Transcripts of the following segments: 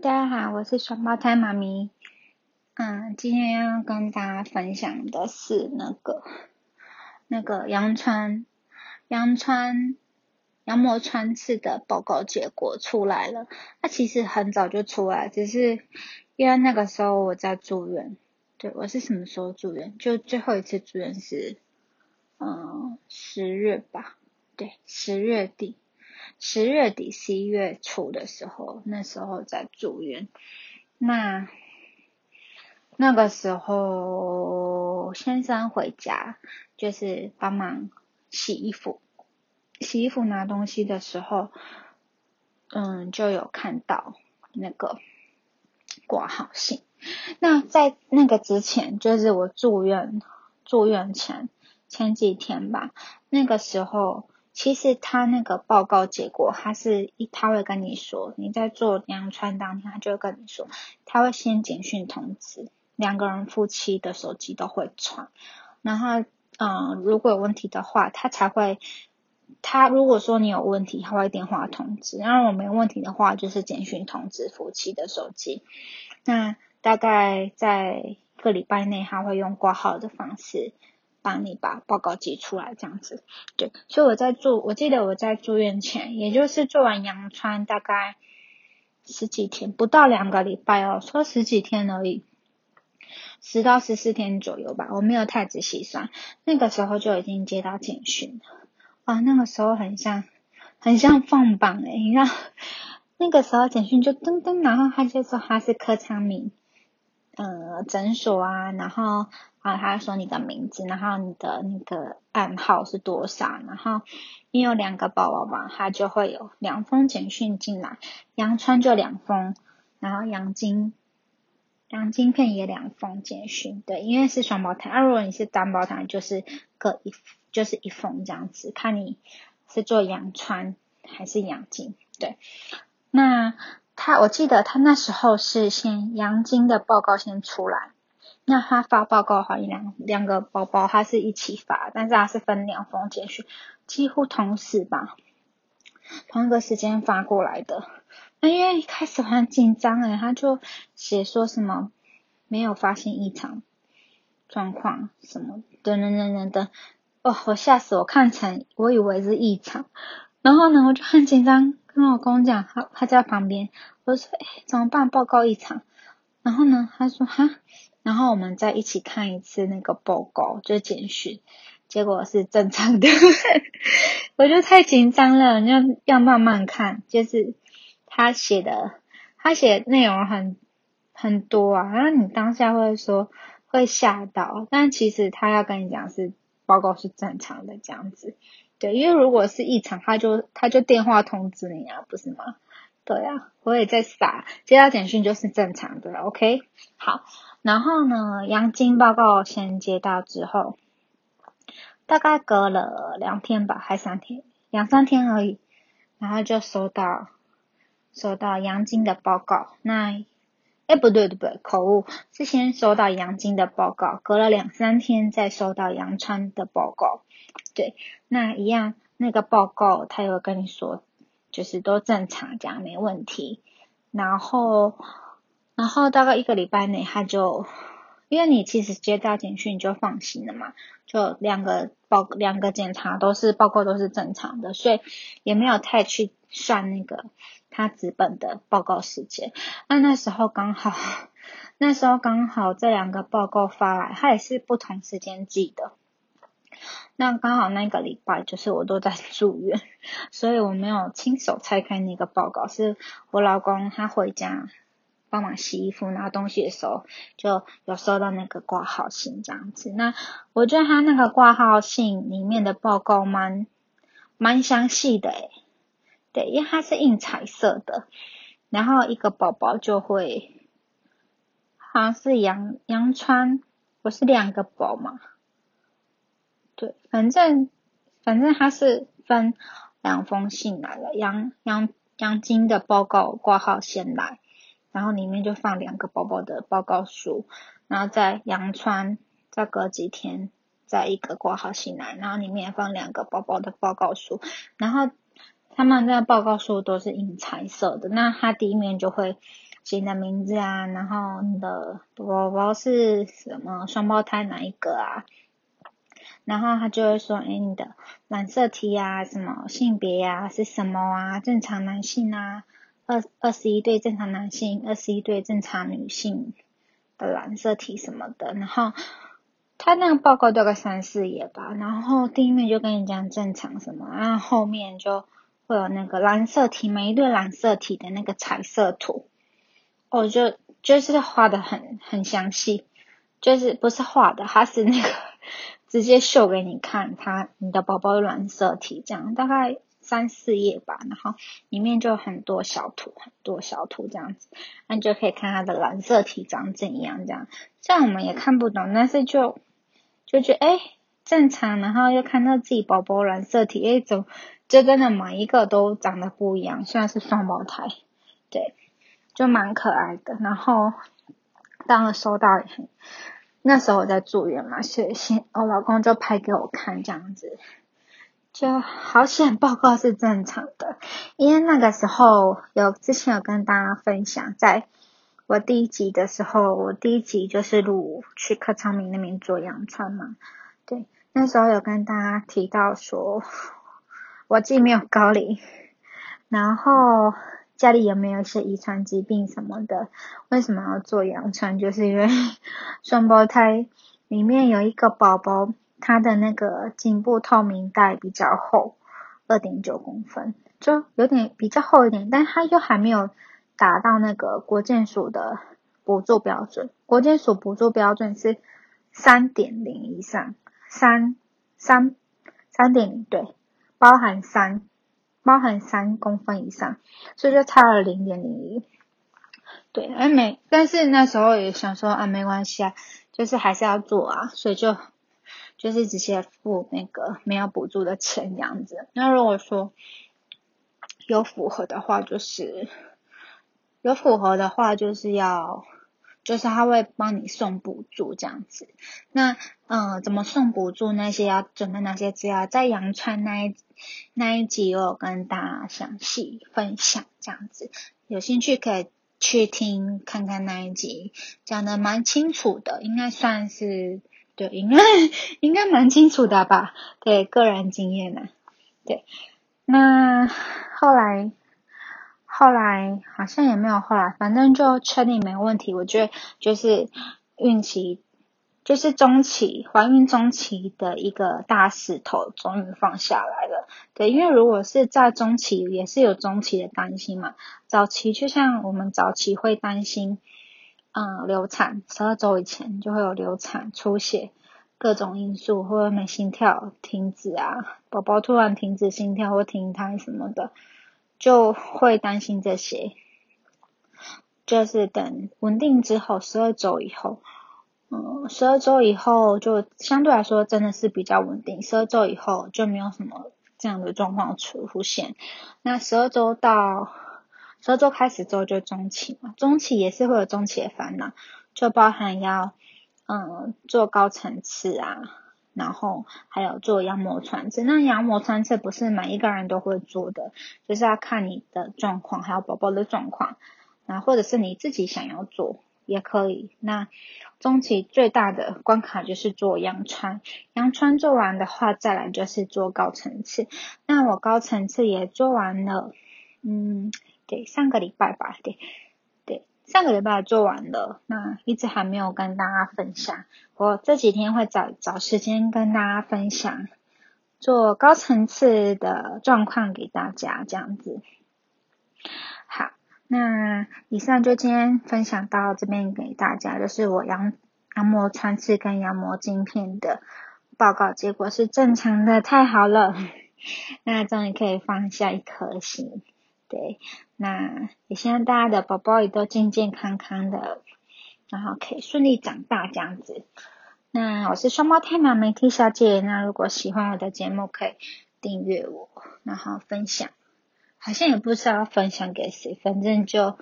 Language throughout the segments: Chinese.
大家好，我是双胞胎妈咪。嗯，今天要跟大家分享的是那个那个羊川羊川羊膜穿刺的报告结果出来了。它其实很早就出来，只是因为那个时候我在住院。对我是什么时候住院？就最后一次住院是嗯十月吧？对，十月底。十月底、十一月初的时候，那时候在住院。那那个时候，先生回家就是帮忙洗衣服，洗衣服拿东西的时候，嗯，就有看到那个挂号信。那在那个之前，就是我住院住院前前几天吧，那个时候。其实他那个报告结果，他是一他会跟你说，你在做羊穿当天，他就会跟你说，他会先简讯通知，两个人夫妻的手机都会传，然后嗯，如果有问题的话，他才会，他如果说你有问题，他会电话通知，然后我没问题的话，就是简讯通知夫妻的手机，那大概在一个礼拜内，他会用挂号的方式。帮你把报告寄出来，这样子，对，所以我在住，我记得我在住院前，也就是做完羊穿大概十几天，不到两个礼拜哦，说十几天而已，十到十四天左右吧，我没有太仔细算，那个时候就已经接到简讯了，哇，那个时候很像，很像放榜诶，你知道，那个时候简讯就噔噔，然后他就说他是柯昌明，呃，诊所啊，然后。啊他说你的名字，然后你的那个暗号是多少？然后你有两个宝宝嘛，他就会有两封简讯进来。杨川就两封，然后杨金杨金片也两封简讯。对，因为是双胞胎，那如果你是单胞胎，就是各一就是一封这样子，看你是做杨川还是杨金。对，那他我记得他那时候是先杨金的报告先出来。那他发报告的话，两两个包包他是一起发，但是他是分两封简讯，几乎同时吧，同一个时间发过来的。那因为一开始很紧张诶，他就写说什么没有发现异常状况什么等等等等等，哦，我吓死我，看成我以为是异常，然后呢我就很紧张，跟我公讲，他他在旁边，我说哎怎么办？报告异常，然后呢他说哈。然后我们再一起看一次那个报告，就简讯，结果是正常的，我就太紧张了，要要慢慢看，就是他写的，他写内容很很多啊，然后你当下会说会吓到，但其实他要跟你讲是报告是正常的这样子，对，因为如果是异常，他就他就电话通知你啊，不是吗？对啊，我也在傻，接到简讯就是正常的，OK，好。然后呢，阳金报告先接到之后，大概隔了两天吧，还三天，两三天而已，然后就收到收到阳金的报告。那，哎，不对，不对？口误，之前收到杨金的报告，隔了两三天再收到杨川的报告。对，那一样，那个报告他有跟你说，就是都正常，这样没问题。然后。然后大概一个礼拜内，他就，因为你其实接到简讯你就放心了嘛，就两个报两个检查都是报告都是正常的，所以也没有太去算那个他纸本的报告时间。那那时候刚好，那时候刚好这两个报告发来，他也是不同时间寄的。那刚好那个礼拜就是我都在住院，所以我没有亲手拆开那个报告，是我老公他回家。帮忙洗衣服拿东西的时候，就有收到那个挂号信这样子。那我觉得他那个挂号信里面的报告蛮蛮详细的诶，对，因为它是印彩色的，然后一个宝宝就会好像是杨杨川，不是两个宝嘛？对，反正反正他是分两封信来了，杨杨杨金的报告挂号先来。然后里面就放两个宝宝的报告书，然后在阳川再隔几天再一个挂号信来，然后里面放两个宝宝的报告书，然后他们那报告书都是印彩色的，那它第一面就会写你的名字啊，然后你的宝宝是什么双胞胎哪一个啊？然后他就会说，哎，你的染色体啊，什么性别啊，是什么啊？正常男性啊，二二十一对正常男性，二十一对正常女性的染色体什么的。然后他那个报告大概三四页吧，然后第一面就跟你讲正常什么，然后后面就会有那个染色体，每一对染色体的那个彩色图，我就就是画的很很详细，就是不是画的，它是那个。直接秀给你看，它你的宝宝的染色体这样，大概三四页吧，然后里面就很多小图，很多小图这样子，那你就可以看它的染色体长怎样这样。这样我们也看不懂，但是就就觉得哎正常，然后又看到自己宝宝染色体，哎怎就真的每一个都长得不一样，虽然是双胞胎，对，就蛮可爱的。然后当了收到。那时候我在住院嘛，所以先我老公就拍给我看，这样子就好险，报告是正常的。因为那个时候有之前有跟大家分享，在我第一集的时候，我第一集就是录去柯昌明那边做羊穿嘛。对，那时候有跟大家提到说，我既没有高龄，然后。家里有没有一些遗传疾病什么的？为什么要做羊穿？就是因为双胞胎里面有一个宝宝，他的那个颈部透明带比较厚，二点九公分，就有点比较厚一点，但他又还没有达到那个国建署的补助标准。国建署补助标准是三点零以上，三三三点零对，包含三。包含三公分以上，所以就差了零点零一。对，哎没，但是那时候也想说啊，没关系啊，就是还是要做啊，所以就就是直接付那个没有补助的钱这样子。那如果说有符合的话，就是有符合的话，就是要。就是他会帮你送补助这样子，那嗯，怎么送补助那些要准备哪些资料，在阳川那一那一集我有跟大家详细分享这样子，有兴趣可以去听看看那一集，讲的蛮清楚的，应该算是对，应该应该蛮清楚的吧，对个人经验呢，对，那后来。后来好像也没有后来，反正就确定没问题。我觉得就是孕期，就是中期怀孕中期的一个大石头终于放下来了。对，因为如果是在中期，也是有中期的担心嘛。早期就像我们早期会担心，嗯，流产十二周以前就会有流产、出血各种因素，或者没心跳停止啊，宝宝突然停止心跳或停胎什么的。就会担心这些，就是等稳定之后，十二周以后，嗯，十二周以后就相对来说真的是比较稳定。十二周以后就没有什么这样的状况出出现。那十二周到所以做开始之后就中期嘛，中期也是会有中期的烦恼，就包含要嗯做高层次啊。然后还有做羊膜穿刺，那羊膜穿刺不是每一个人都会做的，就是要看你的状况，还有宝宝的状况，那或者是你自己想要做也可以。那中期最大的关卡就是做羊穿，羊穿做完的话，再来就是做高层次。那我高层次也做完了，嗯，对，上个礼拜吧，对。对上个礼拜做完了，那一直还没有跟大家分享。我这几天会找找时间跟大家分享做高层次的状况给大家，这样子。好，那以上就今天分享到这边给大家，就是我羊羊膜穿刺跟羊膜镜片的报告结果是正常的，太好了。那终于可以放下一颗心。对，那也希望大家的宝宝也都健健康康的，然后可以顺利长大这样子。那我是双胞胎妈咪 T 小姐，那如果喜欢我的节目，可以订阅我，然后分享。好像也不知道分享给谁，反正就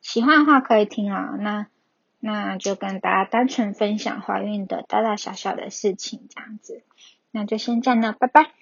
喜欢的话可以听啊。那那就跟大家单纯分享怀孕的大大小小的事情这样子。那就先这样了，拜拜。